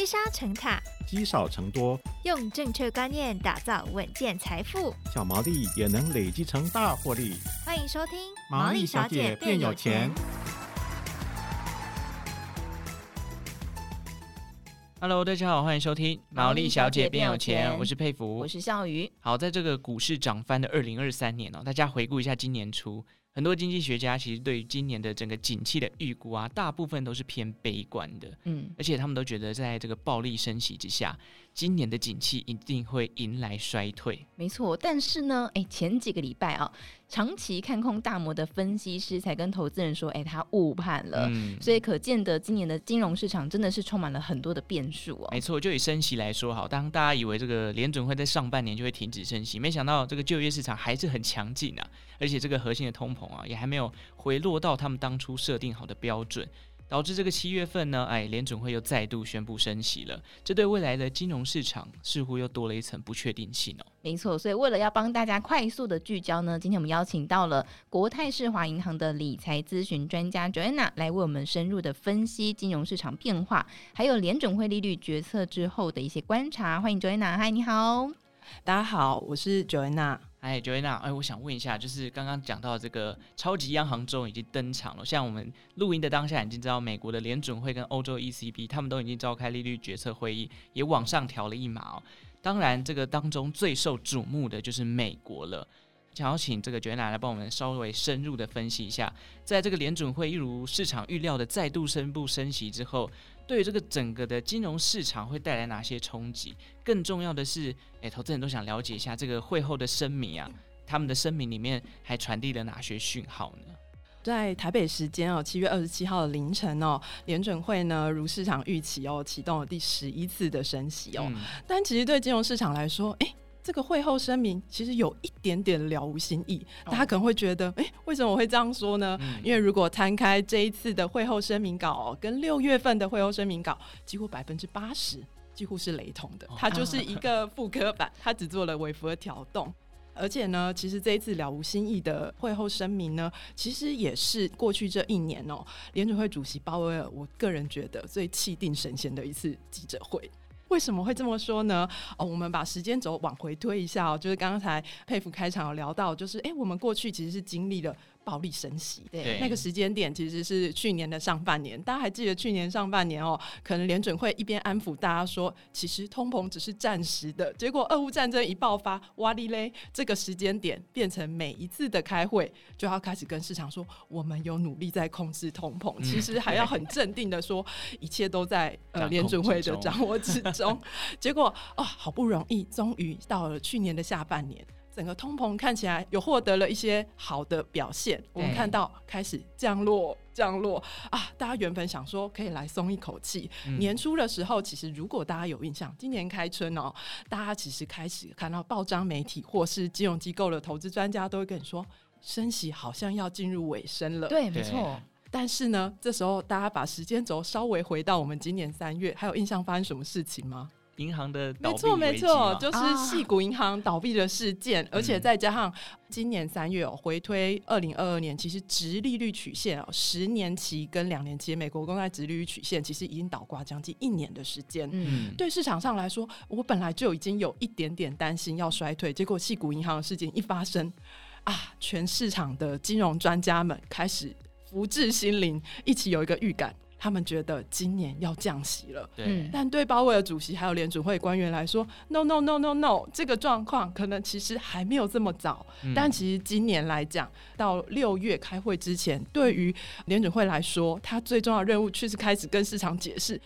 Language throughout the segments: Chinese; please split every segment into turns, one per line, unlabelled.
积沙成塔，
积少成多，
用正确观念打造稳健财富，
小毛利也能累积成大获利。
欢迎收听《
毛利小姐变有钱》。
Hello，大家好，欢迎收听《毛利小姐变有钱》，我是佩服，
我是笑鱼。
好，在这个股市涨翻的二零二三年哦，大家回顾一下今年初。很多经济学家其实对于今年的整个景气的预估啊，大部分都是偏悲观的。嗯，而且他们都觉得，在这个暴力升息之下，今年的景气一定会迎来衰退。
没错，但是呢，哎，前几个礼拜啊，长期看空大摩的分析师才跟投资人说，哎，他误判了。嗯，所以可见得今年的金融市场真的是充满了很多的变数哦。
没错，就以升息来说，好，当大家以为这个联准会在上半年就会停止升息，没想到这个就业市场还是很强劲啊，而且这个核心的通膨啊，也还没有回落到他们当初设定好的标准，导致这个七月份呢，哎，联准会又再度宣布升息了。这对未来的金融市场似乎又多了一层不确定性哦。
没错，所以为了要帮大家快速的聚焦呢，今天我们邀请到了国泰世华银行的理财咨询专家 Joanna 来为我们深入的分析金融市场变化，还有联准会利率决策之后的一些观察。欢迎 Joanna，嗨，你好，
大家好，我是 Joanna。
哎，Joanna，哎，我想问一下，就是刚刚讲到这个超级央行周已经登场了，像我们录音的当下已经知道，美国的联准会跟欧洲 ECB 他们都已经召开利率决策会议，也往上调了一码哦。当然，这个当中最受瞩目的就是美国了。想要请这个 Joanna 来帮我们稍微深入的分析一下，在这个联准会一如市场预料的再度宣布升息之后，对于这个整个的金融市场会带来哪些冲击？更重要的是，哎，投资人都想了解一下这个会后的声明啊，他们的声明里面还传递了哪些讯号呢？
在台北时间哦，七月二十七号的凌晨哦，联准会呢如市场预期哦，启动了第十一次的升息哦，嗯、但其实对金融市场来说，诶。这个会后声明其实有一点点了无新意，大家可能会觉得，哎，为什么我会这样说呢？嗯、因为如果摊开这一次的会后声明稿、哦，跟六月份的会后声明稿，几乎百分之八十几乎是雷同的，它就是一个复刻版，它只做了微幅的调动。而且呢，其实这一次了无新意的会后声明呢，其实也是过去这一年哦，联准会主席鲍威尔，我个人觉得最气定神闲的一次记者会。为什么会这么说呢？哦，我们把时间轴往回推一下哦，就是刚才佩服开场有聊到，就是哎，我们过去其实是经历了。暴力升息，对，那个时间点其实是去年的上半年。大家还记得去年上半年哦，可能联准会一边安抚大家说，其实通膨只是暂时的。结果俄乌战争一爆发，哇哩嘞，这个时间点变成每一次的开会就要开始跟市场说，我们有努力在控制通膨。嗯、其实还要很镇定的说，一切都在呃联准会的掌握之中。结果哦，好不容易，终于到了去年的下半年。整个通膨看起来有获得了一些好的表现，我们看到开始降落，降落啊！大家原本想说可以来松一口气。嗯、年初的时候，其实如果大家有印象，今年开春哦，大家其实开始看到报章媒体或是金融机构的投资专家都会跟你说，升息好像要进入尾声了。
对，没错。
但是呢，这时候大家把时间轴稍微回到我们今年三月，还有印象发生什么事情吗？
银行的
没错没错，就是矽谷银行倒闭的事件，啊、而且再加上今年三月哦，回推二零二二年，其实直利率曲线哦，十年期跟两年期美国公债直利率曲线其实已经倒挂将近一年的时间。嗯，对市场上来说，我本来就已经有一点点担心要衰退，结果矽谷银行的事件一发生，啊，全市场的金融专家们开始福至心灵，一起有一个预感。他们觉得今年要降息了，对。但对鲍威尔主席还有联准会官员来说，no no no no no，这个状况可能其实还没有这么早。嗯、但其实今年来讲，到六月开会之前，对于联准会来说，他最重要的任务却是开始跟市场解释，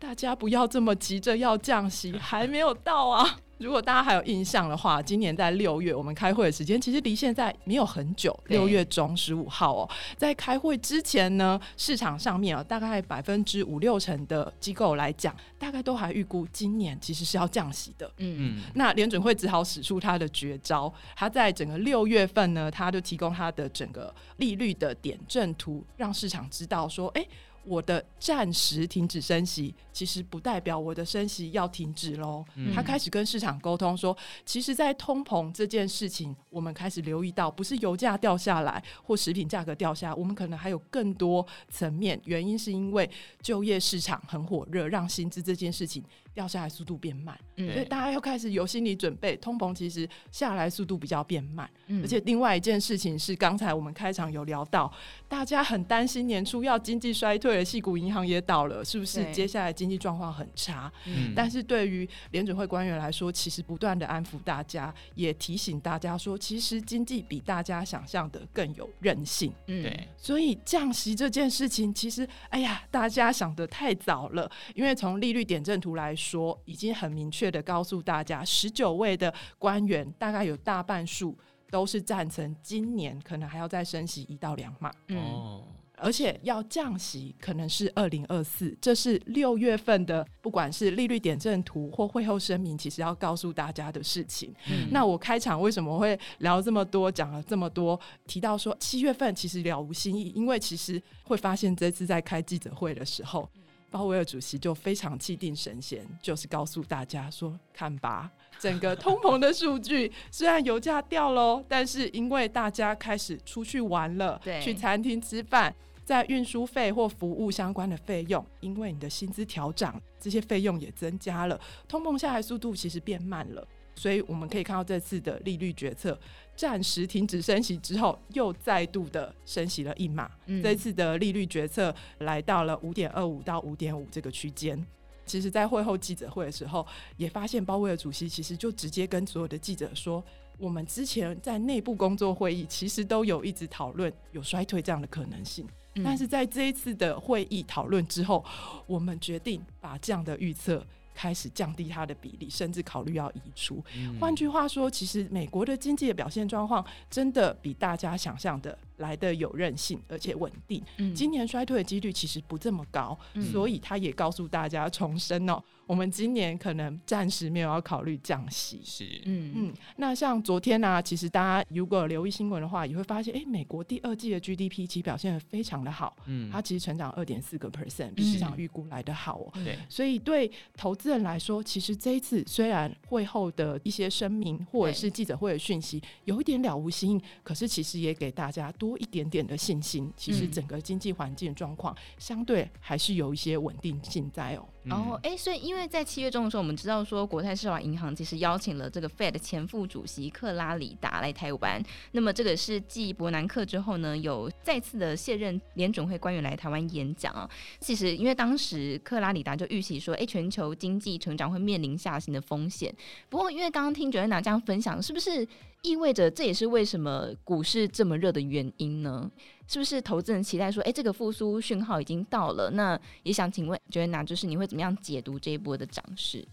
大家不要这么急着要降息，还没有到啊。如果大家还有印象的话，今年在六月我们开会的时间其实离现在没有很久，六月中十五号哦，在开会之前呢，市场上面啊，大概百分之五六成的机构来讲，大概都还预估今年其实是要降息的。嗯嗯，那联准会只好使出他的绝招，他在整个六月份呢，他就提供他的整个利率的点阵图，让市场知道说，哎。我的暂时停止升息，其实不代表我的升息要停止喽。嗯、他开始跟市场沟通说，其实，在通膨这件事情，我们开始留意到，不是油价掉下来或食品价格掉下来，我们可能还有更多层面。原因是因为就业市场很火热，让薪资这件事情掉下来速度变慢，嗯、所以大家又开始有心理准备，通膨其实下来速度比较变慢。嗯、而且另外一件事情是，刚才我们开场有聊到，大家很担心年初要经济衰退。矽谷银行也倒了，是不是？接下来经济状况很差。嗯，但是对于联准会官员来说，其实不断的安抚大家，也提醒大家说，其实经济比大家想象的更有韧性。嗯，对。所以降息这件事情，其实，哎呀，大家想的太早了。因为从利率点阵图来说，已经很明确的告诉大家，十九位的官员大概有大半数都是赞成今年可能还要再升息一到两码。嗯。哦而且要降息，可能是二零二四，这是六月份的，不管是利率点阵图或会后声明，其实要告诉大家的事情。嗯、那我开场为什么会聊这么多，讲了这么多，提到说七月份其实了无新意，因为其实会发现这次在开记者会的时候，鲍威尔主席就非常气定神闲，就是告诉大家说：“看吧。”整个通膨的数据虽然油价掉喽，但是因为大家开始出去玩了，对去餐厅吃饭，在运输费或服务相关的费用，因为你的薪资调涨，这些费用也增加了，通膨下来速度其实变慢了。所以我们可以看到这次的利率决策，暂时停止升息之后，又再度的升息了一码。嗯、这次的利率决策来到了五点二五到五点五这个区间。其实，在会后记者会的时候，也发现鲍威尔主席其实就直接跟所有的记者说：“我们之前在内部工作会议，其实都有一直讨论有衰退这样的可能性。嗯、但是在这一次的会议讨论之后，我们决定把这样的预测。”开始降低它的比例，甚至考虑要移除。换、嗯、句话说，其实美国的经济的表现状况真的比大家想象的来的有韧性，而且稳定。嗯、今年衰退的几率其实不这么高，嗯、所以他也告诉大家重申哦。我们今年可能暂时没有要考虑降息，是嗯嗯。那像昨天呢、啊，其实大家如果留意新闻的话，也会发现，哎，美国第二季的 GDP 其实表现的非常的好，嗯，它其实成长二点四个 percent，比市场预估来的好哦。对、嗯，所以对投资人来说，其实这一次虽然会后的一些声明或者是记者会的讯息有一点了无新意，可是其实也给大家多一点点的信心。其实整个经济环境状况相对还是有一些稳定性在哦。
然后，哎，所以因为在七月中的时候，我们知道说国泰世华银行其实邀请了这个 Fed 前副主席克拉里达来台湾。那么这个是继伯南克之后呢，有再次的卸任联准会官员来台湾演讲啊。其实因为当时克拉里达就预期说，哎，全球经济成长会面临下行的风险。不过因为刚刚听 Joanna 这样分享，是不是意味着这也是为什么股市这么热的原因呢？是不是投资人期待说，哎，这个复苏讯号已经到了？那也想请问觉得哪就是你会怎么样解读这一波的涨势？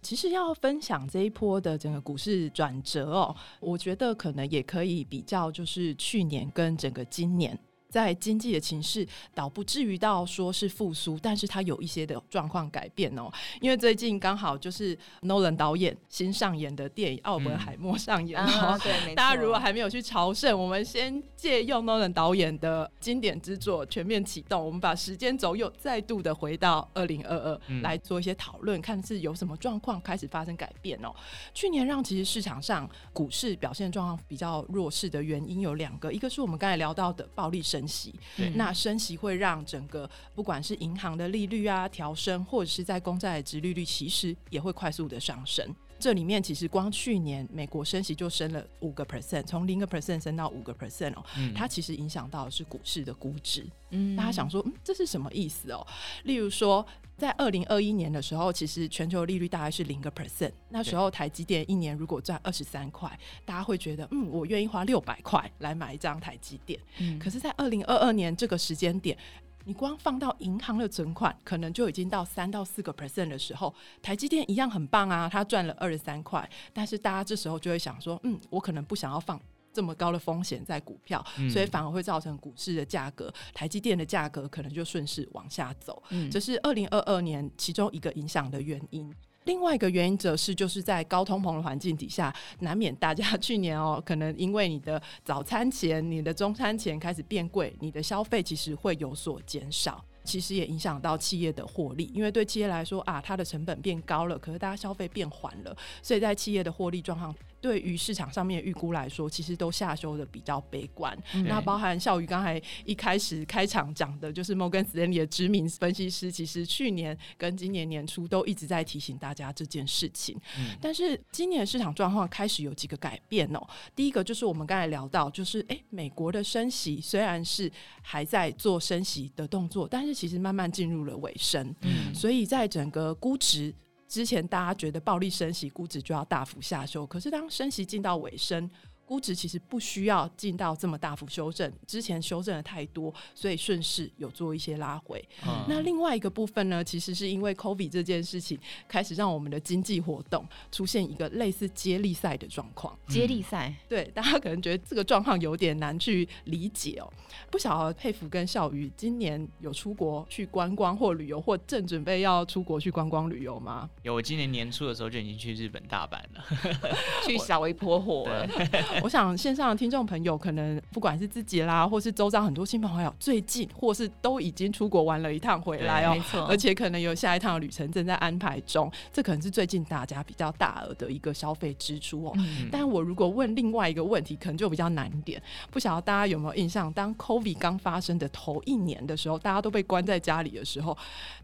其实要分享这一波的整个股市转折哦，我觉得可能也可以比较，就是去年跟整个今年。在经济的情势倒不至于到说是复苏，但是它有一些的状况改变哦。因为最近刚好就是 Nolan 导演新上演的电影《奥本海默》上演哦。对，大家如果还没有去朝圣，我们先借用 Nolan 导演的经典之作《全面启动》，我们把时间轴又再度的回到二零二二来做一些讨论，看是有什么状况开始发生改变哦。去年让其实市场上股市表现状况比较弱势的原因有两个，一个是我们刚才聊到的暴力升。升息，那升息会让整个不管是银行的利率啊调升，或者是在公债的殖利率，其实也会快速的上升。这里面其实光去年美国升息就升了五个 percent，从零个 percent 升到五个 percent 哦，嗯、它其实影响到的是股市的估值。嗯，大家想说，嗯，这是什么意思哦？例如说，在二零二一年的时候，其实全球利率大概是零个 percent，那时候台积电一年如果赚二十三块，大家会觉得，嗯，我愿意花六百块来买一张台积电。嗯，可是，在二零二二年这个时间点。你光放到银行的存款，可能就已经到三到四个 percent 的时候，台积电一样很棒啊，它赚了二十三块。但是大家这时候就会想说，嗯，我可能不想要放这么高的风险在股票，嗯、所以反而会造成股市的价格，台积电的价格可能就顺势往下走。嗯，这是二零二二年其中一个影响的原因。另外一个原因则是，就是在高通膨的环境底下，难免大家去年哦，可能因为你的早餐钱、你的中餐钱开始变贵，你的消费其实会有所减少。其实也影响到企业的获利，因为对企业来说啊，它的成本变高了，可是大家消费变缓了，所以在企业的获利状况。对于市场上面预估来说，其实都下修的比较悲观。嗯、那包含笑瑜刚才一开始开场讲的，就是摩根斯丹利的知名分析师，其实去年跟今年年初都一直在提醒大家这件事情。嗯、但是今年市场状况开始有几个改变哦。第一个就是我们刚才聊到，就是诶，美国的升息虽然是还在做升息的动作，但是其实慢慢进入了尾声。嗯，所以在整个估值。之前大家觉得暴力升息，估值就要大幅下修，可是当升息进到尾声。估值其实不需要进到这么大幅修正，之前修正的太多，所以顺势有做一些拉回。嗯、那另外一个部分呢，其实是因为 COVID 这件事情开始让我们的经济活动出现一个类似接力赛的状况。
接力赛，
对，大家可能觉得这个状况有点难去理解哦。不晓得佩服跟笑宇今年有出国去观光或旅游，或正准备要出国去观光旅游吗？
有，我今年年初的时候就已经去日本大阪了，
去小微波火了。
我想线上的听众朋友，可能不管是自己啦，或是周遭很多亲朋好友，最近或是都已经出国玩了一趟回来哦、喔，而且可能有下一趟旅程正在安排中，这可能是最近大家比较大额的一个消费支出哦、喔。嗯、但我如果问另外一个问题，可能就比较难一点，不晓得大家有没有印象，当 COVID 刚发生的头一年的时候，大家都被关在家里的时候，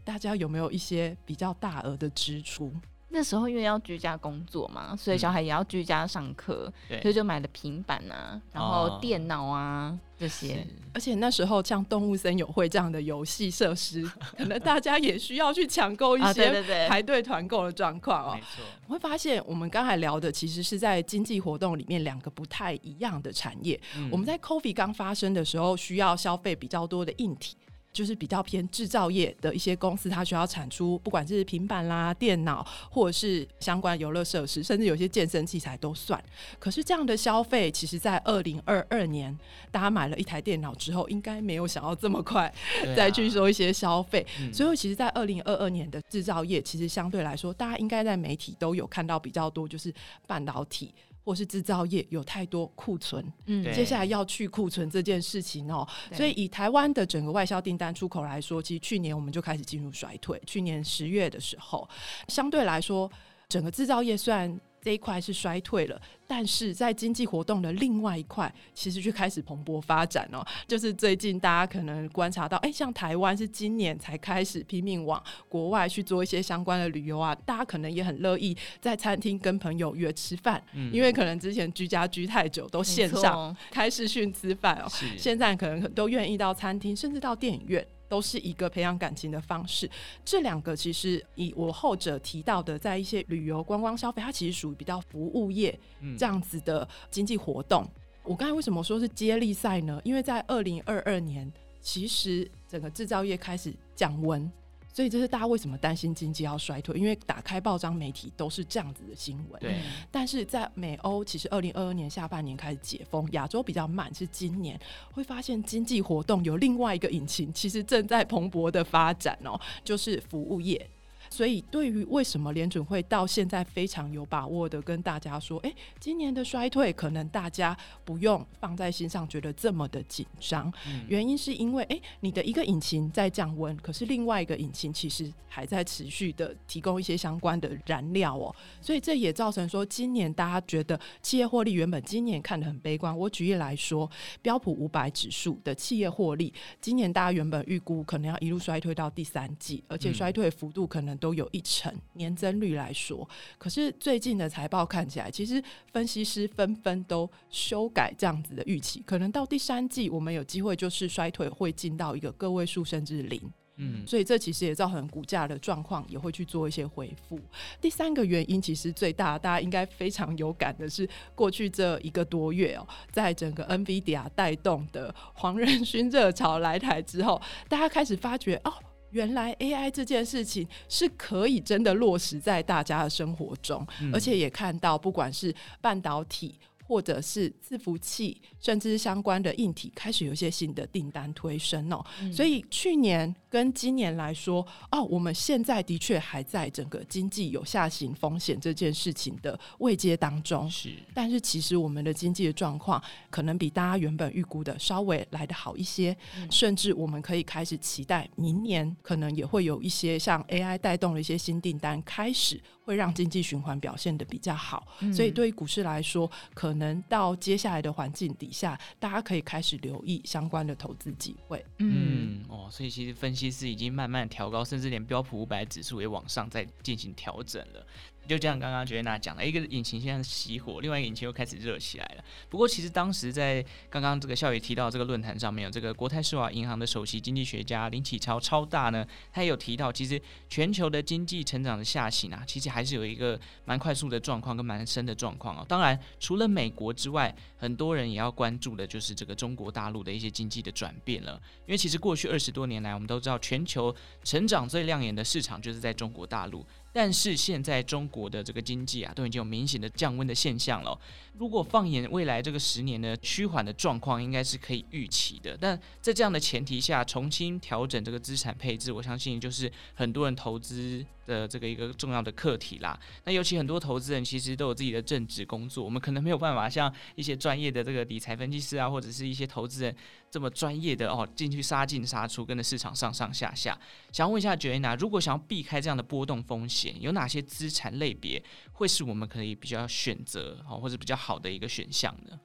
大家有没有一些比较大额的支出？
那时候因为要居家工作嘛，所以小孩也要居家上课，嗯、所以就买了平板啊，然后电脑啊、哦、这些。
而且那时候像动物森友会这样的游戏设施，可能大家也需要去抢购一些排队团购的状况哦。没错，我会发现我们刚才聊的其实是在经济活动里面两个不太一样的产业。嗯、我们在 COVID 刚发生的时候，需要消费比较多的硬体。就是比较偏制造业的一些公司，它需要产出不管是平板啦、电脑，或者是相关游乐设施，甚至有些健身器材都算。可是这样的消费，其实在二零二二年，大家买了一台电脑之后，应该没有想要这么快 再去做一些消费。啊、所以，其实，在二零二二年的制造业，其实相对来说，大家应该在媒体都有看到比较多，就是半导体。或是制造业有太多库存，嗯，接下来要去库存这件事情哦，对。所以以台湾的整个外销订单出口来说，其实去年我们就开始进入衰退。去年十月的时候，相对来说，整个制造业虽然这一块是衰退了，但是在经济活动的另外一块，其实就开始蓬勃发展哦。就是最近大家可能观察到，哎、欸，像台湾是今年才开始拼命往国外去做一些相关的旅游啊，大家可能也很乐意在餐厅跟朋友约吃饭，嗯、因为可能之前居家居太久，都线上开视讯吃饭哦，现在可能都愿意到餐厅，甚至到电影院。都是一个培养感情的方式。这两个其实以我后者提到的，在一些旅游观光消费，它其实属于比较服务业这样子的经济活动。嗯、我刚才为什么说是接力赛呢？因为在二零二二年，其实整个制造业开始降温。所以这是大家为什么担心经济要衰退，因为打开报章媒体都是这样子的新闻。对。但是在美欧，其实二零二二年下半年开始解封，亚洲比较慢，是今年会发现经济活动有另外一个引擎，其实正在蓬勃的发展哦，就是服务业。所以，对于为什么联准会到现在非常有把握的跟大家说，诶，今年的衰退可能大家不用放在心上，觉得这么的紧张。嗯、原因是因为，诶，你的一个引擎在降温，可是另外一个引擎其实还在持续的提供一些相关的燃料哦。所以这也造成说，今年大家觉得企业获利原本今年看得很悲观。我举例来说，标普五百指数的企业获利，今年大家原本预估可能要一路衰退到第三季，而且衰退幅度可能。都有一成年增率来说，可是最近的财报看起来，其实分析师纷纷都修改这样子的预期，可能到第三季我们有机会就是衰退会进到一个个位数甚至零，嗯，所以这其实也造成股价的状况也会去做一些回复。第三个原因其实最大，大家应该非常有感的是，过去这一个多月哦，在整个 NVIDIA 带动的黄仁勋热潮来台之后，大家开始发觉哦。原来 AI 这件事情是可以真的落实在大家的生活中，嗯、而且也看到不管是半导体或者是伺服器，甚至相关的硬体，开始有一些新的订单推升哦。嗯、所以去年跟今年来说，哦，我们现在的确还在整个经济有下行风险这件事情的未接当中。
是，
但是其实我们的经济的状况可能比大家原本预估的稍微来得好一些，嗯、甚至我们可以开始期待明年可能也会有一些像 AI 带动的一些新订单开始。会让经济循环表现的比较好，嗯、所以对于股市来说，可能到接下来的环境底下，大家可以开始留意相关的投资机会。
嗯，哦，所以其实分析师已经慢慢调高，甚至连标普五百指数也往上在进行调整了。就这样，刚刚 Joanna 讲了一个引擎现在熄火，另外一个引擎又开始热起来了。不过，其实当时在刚刚这个孝宇提到这个论坛上面，有这个国泰世华银行的首席经济学家林启超超大呢，他也有提到，其实全球的经济成长的下行啊，其实还是有一个蛮快速的状况跟蛮深的状况哦。当然，除了美国之外，很多人也要关注的就是这个中国大陆的一些经济的转变了。因为其实过去二十多年来，我们都知道全球成长最亮眼的市场就是在中国大陆。但是现在中国的这个经济啊，都已经有明显的降温的现象了。如果放眼未来这个十年呢，趋缓的状况应该是可以预期的。但在这样的前提下，重新调整这个资产配置，我相信就是很多人投资的这个一个重要的课题啦。那尤其很多投资人其实都有自己的正职工作，我们可能没有办法像一些专业的这个理财分析师啊，或者是一些投资人这么专业的哦，进去杀进杀出，跟着市场上上下下。想问一下 Joanna，如果想要避开这样的波动风险，有哪些资产类别会是我们可以比较选择哦，或者比较好的一个选项呢？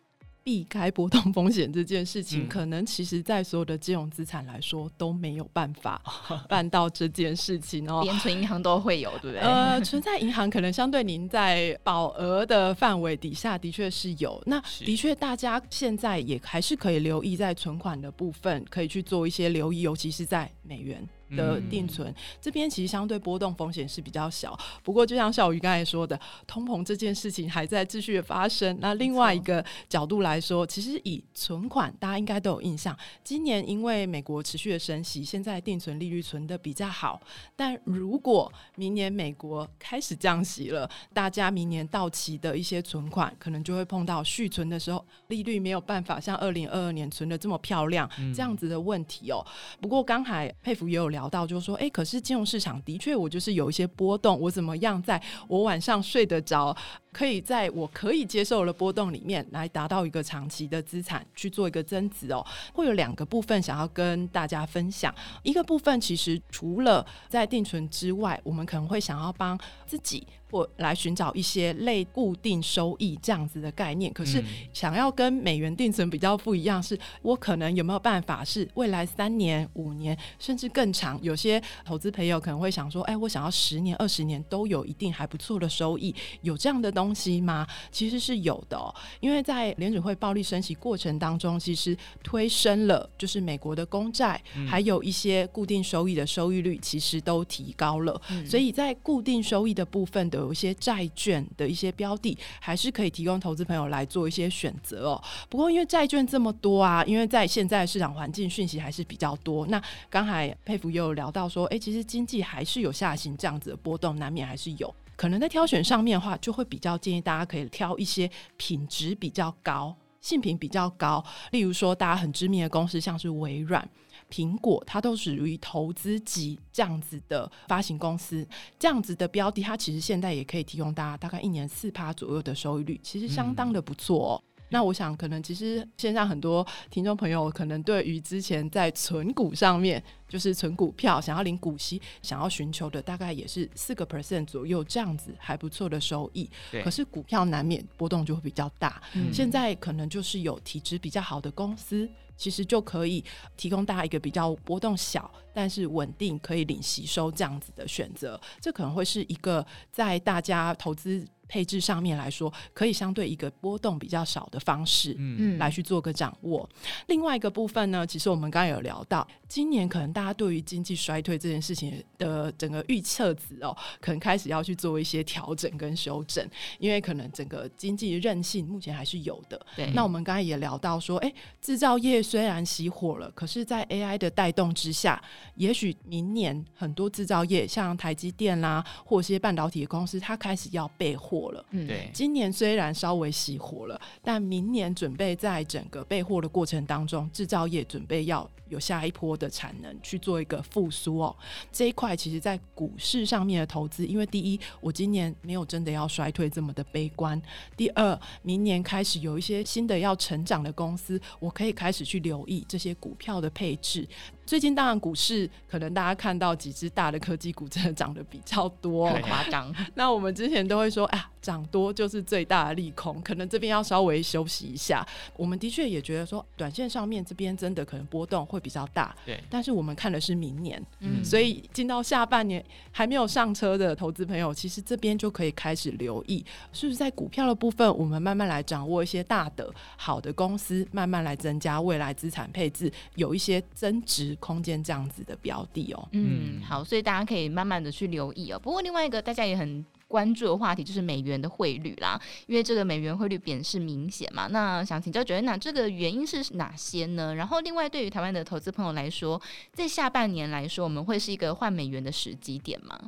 避开波动风险这件事情，
嗯、
可能其实在所有的金融资产来说都没有办法 办到这件事情哦。
连存银行都会有，对不对？
呃，存在银行可能相对您在保额的范围底下的确是有。那的确，大家现在也还是可以留意在存款的部分，可以去做一些留意，尤其是在美元。的定存、嗯、这边其实相对波动风险是比较小，不过就像小鱼刚才说的，通膨这件事情还在继续的发生。那另外一个角度来说，其实以存款，大家应该都有印象，今年因为美国持续的升息，现在定存利率存的比较好。但如果明年美国开始降息了，大家明年到期的一些存款，可能就会碰到续存的时候利率没有办法像二零二二年存的这么漂亮这样子的问题哦。不过刚才佩服也有聊。到就是说，哎、可是金融市场的确，我就是有一些波动，我怎么样在我晚上睡得着，可以在我可以接受的波动里面来达到一个长期的资产去做一个增值哦。会有两个部分想要跟大家分享，一个部分其实除了在定存之外，我们可能会想要帮自己。或来寻找一些类固定收益这样子的概念，可是想要跟美元定存比较不一样，是我可能有没有办法是未来三年、五年甚至更长？有些投资朋友可能会想说：“哎，我想要十年、二十年都有一定还不错的收益，有这样的东西吗？”其实是有的哦，因为在联准会暴力升息过程当中，其实推升了就是美国的公债，还有一些固定收益的收益率，其实都提高了。所以在固定收益的部分的。有一些债券的一些标的，还是可以提供投资朋友来做一些选择哦。不过，因为债券这么多啊，因为在现在市场环境讯息还是比较多。那刚才沛甫也有聊到说，哎、其实经济还是有下行这样子的波动，难免还是有。可能在挑选上面的话，就会比较建议大家可以挑一些品质比较高、性品比较高，例如说大家很知名的公司，像是微软。苹果它都属于投资级这样子的发行公司，这样子的标的，它其实现在也可以提供大家大概一年四趴左右的收益率，其实相当的不错哦。嗯、那我想，可能其实线上很多听众朋友可能对于之前在存股上面，就是存股票想要领股息，想要寻求的大概也是四个 percent 左右这样子还不错的收益。
对
可是股票难免波动就会比较大，
嗯、
现在可能就是有体质比较好的公司。其实就可以提供大家一个比较波动小，但是稳定可以领息收这样子的选择，这可能会是一个在大家投资配置上面来说，可以相对一个波动比较少的方式，嗯，来去做个掌握。嗯、另外一个部分呢，其实我们刚刚有聊到，今年可能大家对于经济衰退这件事情的整个预测值哦，可能开始要去做一些调整跟修正，因为可能整个经济韧性目前还是有的。对，那我们刚才也聊到说，哎，制造业虽然熄火了，可是，在 AI 的带动之下，也许明年很多制造业，像台积电啦、啊，或一些半导体的公司，它开始要备货了。
嗯，对。
今年虽然稍微熄火了，但明年准备在整个备货的过程当中，制造业准备要有下一波的产能去做一个复苏哦。这一块其实，在股市上面的投资，因为第一，我今年没有真的要衰退这么的悲观；第二，明年开始有一些新的要成长的公司，我可以开始去留意这些股票的配置。最近当然股市可能大家看到几只大的科技股真的涨得比较多，
很夸张。
那我们之前都会说，哎呀，涨多就是最大的利空，可能这边要稍微休息一下。我们的确也觉得说，短线上面这边真的可能波动会比较大。
对，
但是我们看的是明年，
嗯，
所以进到下半年还没有上车的投资朋友，其实这边就可以开始留意，是不是在股票的部分，我们慢慢来掌握一些大的好的公司，慢慢来增加未来资产配置，有一些增值。空间这样子的标的哦，
嗯，好，所以大家可以慢慢的去留意哦。不过另外一个大家也很关注的话题就是美元的汇率啦，因为这个美元汇率贬势明显嘛。那想请教 Joanna，这个原因是哪些呢？然后另外对于台湾的投资朋友来说，在下半年来说，我们会是一个换美元的时机点吗？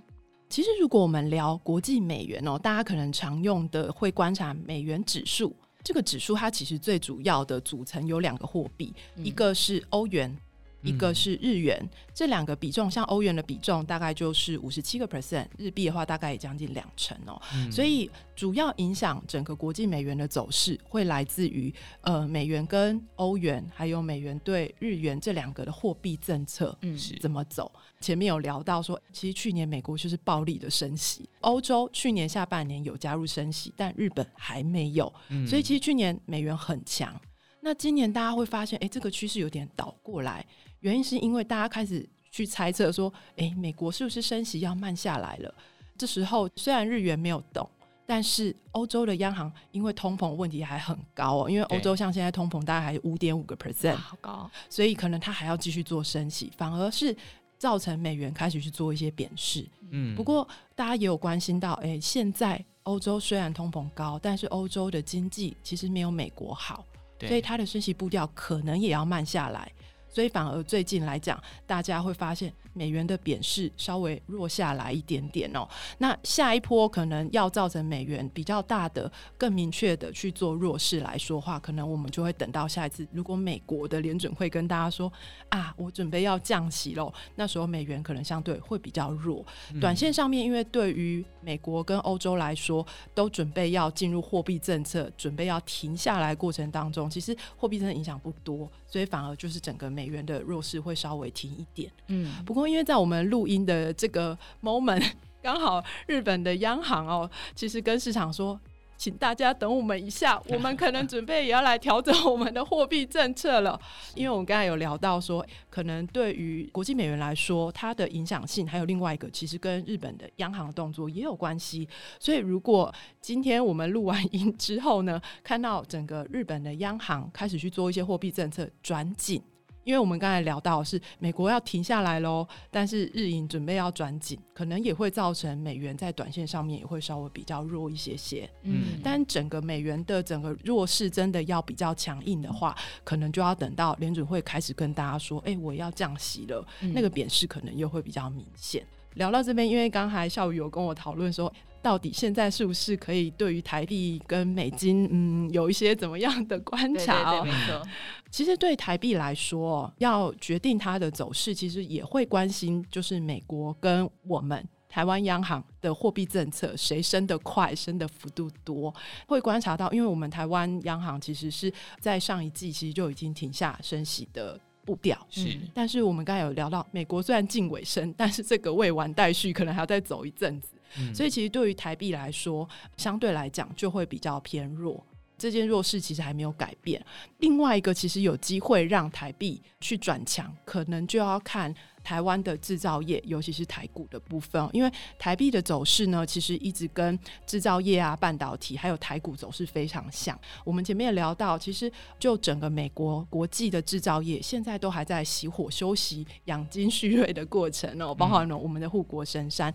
其实如果我们聊国际美元哦，大家可能常用的会观察美元指数，这个指数它其实最主要的组成有两个货币，嗯、一个是欧元。一个是日元，嗯、这两个比重，像欧元的比重大概就是五十七个 percent，日币的话大概也将近两成哦。嗯、所以主要影响整个国际美元的走势，会来自于呃美元跟欧元，还有美元对日元这两个的货币政策嗯怎么走。嗯、前面有聊到说，其实去年美国就是暴力的升息，欧洲去年下半年有加入升息，但日本还没有，嗯、所以其实去年美元很强。那今年大家会发现，哎，这个趋势有点倒过来。原因是因为大家开始去猜测说，哎，美国是不是升息要慢下来了？这时候虽然日元没有动，但是欧洲的央行因为通膨问题还很高哦，因为欧洲像现在通膨大概还五点五个 percent，
好高，
所以可能他还要继续做升息，反而是造成美元开始去做一些贬势。嗯，不过大家也有关心到，哎，现在欧洲虽然通膨高，但是欧洲的经济其实没有美国好，所以它的升息步调可能也要慢下来。所以反而最近来讲，大家会发现美元的贬势稍微弱下来一点点哦。那下一波可能要造成美元比较大的、更明确的去做弱势来说话，可能我们就会等到下一次，如果美国的联准会跟大家说啊，我准备要降息喽，那时候美元可能相对会比较弱。短线上面，因为对于美国跟欧洲来说，都准备要进入货币政策，准备要停下来过程当中，其实货币政策影响不多，所以反而就是整个美。元的弱势会稍微停一点，嗯，不过因为在我们录音的这个 moment，刚好日本的央行哦，其实跟市场说，请大家等我们一下，我们可能准备也要来调整我们的货币政策了。因为我们刚才有聊到说，可能对于国际美元来说，它的影响性还有另外一个，其实跟日本的央行的动作也有关系。所以如果今天我们录完音之后呢，看到整个日本的央行开始去做一些货币政策转紧。因为我们刚才聊到是美国要停下来喽，但是日银准备要转紧，可能也会造成美元在短线上面也会稍微比较弱一些些。嗯，但整个美元的整个弱势真的要比较强硬的话，可能就要等到联准会开始跟大家说，哎，我要降息了，嗯、那个贬势可能又会比较明显。聊到这边，因为刚才孝瑜有跟我讨论说，到底现在是不是可以对于台币跟美金，嗯，有一些怎么样的观察？
对对对，没错。
其实对台币来说，要决定它的走势，其实也会关心，就是美国跟我们台湾央行的货币政策，谁升得快，升的幅度多，会观察到，因为我们台湾央行其实是在上一季其实就已经停下升息的步调，
是、
嗯。但是我们刚才有聊到，美国虽然近尾声，但是这个未完待续，可能还要再走一阵子。所以其实对于台币来说，相对来讲就会比较偏弱。这件弱势其实还没有改变。另外一个其实有机会让台币去转强，可能就要看台湾的制造业，尤其是台股的部分。因为台币的走势呢，其实一直跟制造业啊、半导体还有台股走势非常像。我们前面也聊到，其实就整个美国国际的制造业，现在都还在熄火休息、养精蓄锐的过程哦，包含了我们的护国神山。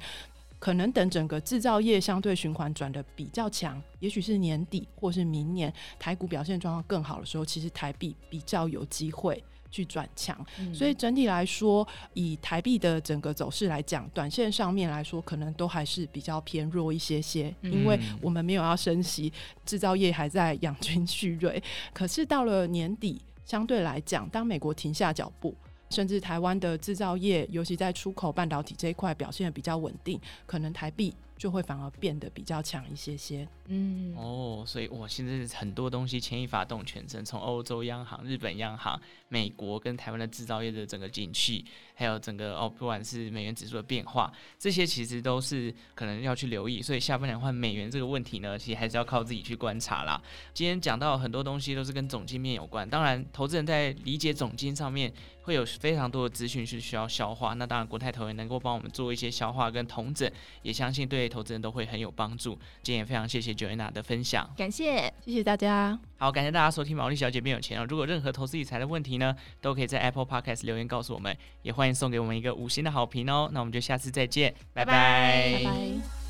可能等整个制造业相对循环转的比较强，也许是年底或是明年台股表现状况更好的时候，其实台币比较有机会去转强。嗯、所以整体来说，以台币的整个走势来讲，短线上面来说，可能都还是比较偏弱一些些，因为我们没有要升息，制造业还在养精蓄锐。可是到了年底，相对来讲，当美国停下脚步。甚至台湾的制造业，尤其在出口半导体这一块表现的比较稳定，可能台币就会反而变得比较强一些些。
嗯，哦，所以我，现在很多东西牵一发动全身，从欧洲央行、日本央行、美国跟台湾的制造业的整个景气，还有整个哦，不管是美元指数的变化，这些其实都是可能要去留意。所以下半年换美元这个问题呢，其实还是要靠自己去观察啦。今天讲到很多东西都是跟总经面有关，当然投资人在理解总经上面。会有非常多的资讯是需要消化，那当然国泰投也能够帮我们做一些消化跟统整，也相信对投资人都会很有帮助。今天也非常谢谢 Joanna 的分享，
感谢，
谢谢大家。
好，感谢大家收听毛利小姐变有钱哦。如果任何投资理财的问题呢，都可以在 Apple Podcast 留言告诉我们，也欢迎送给我们一个五星的好评哦。那我们就下次再见，拜拜。
拜拜。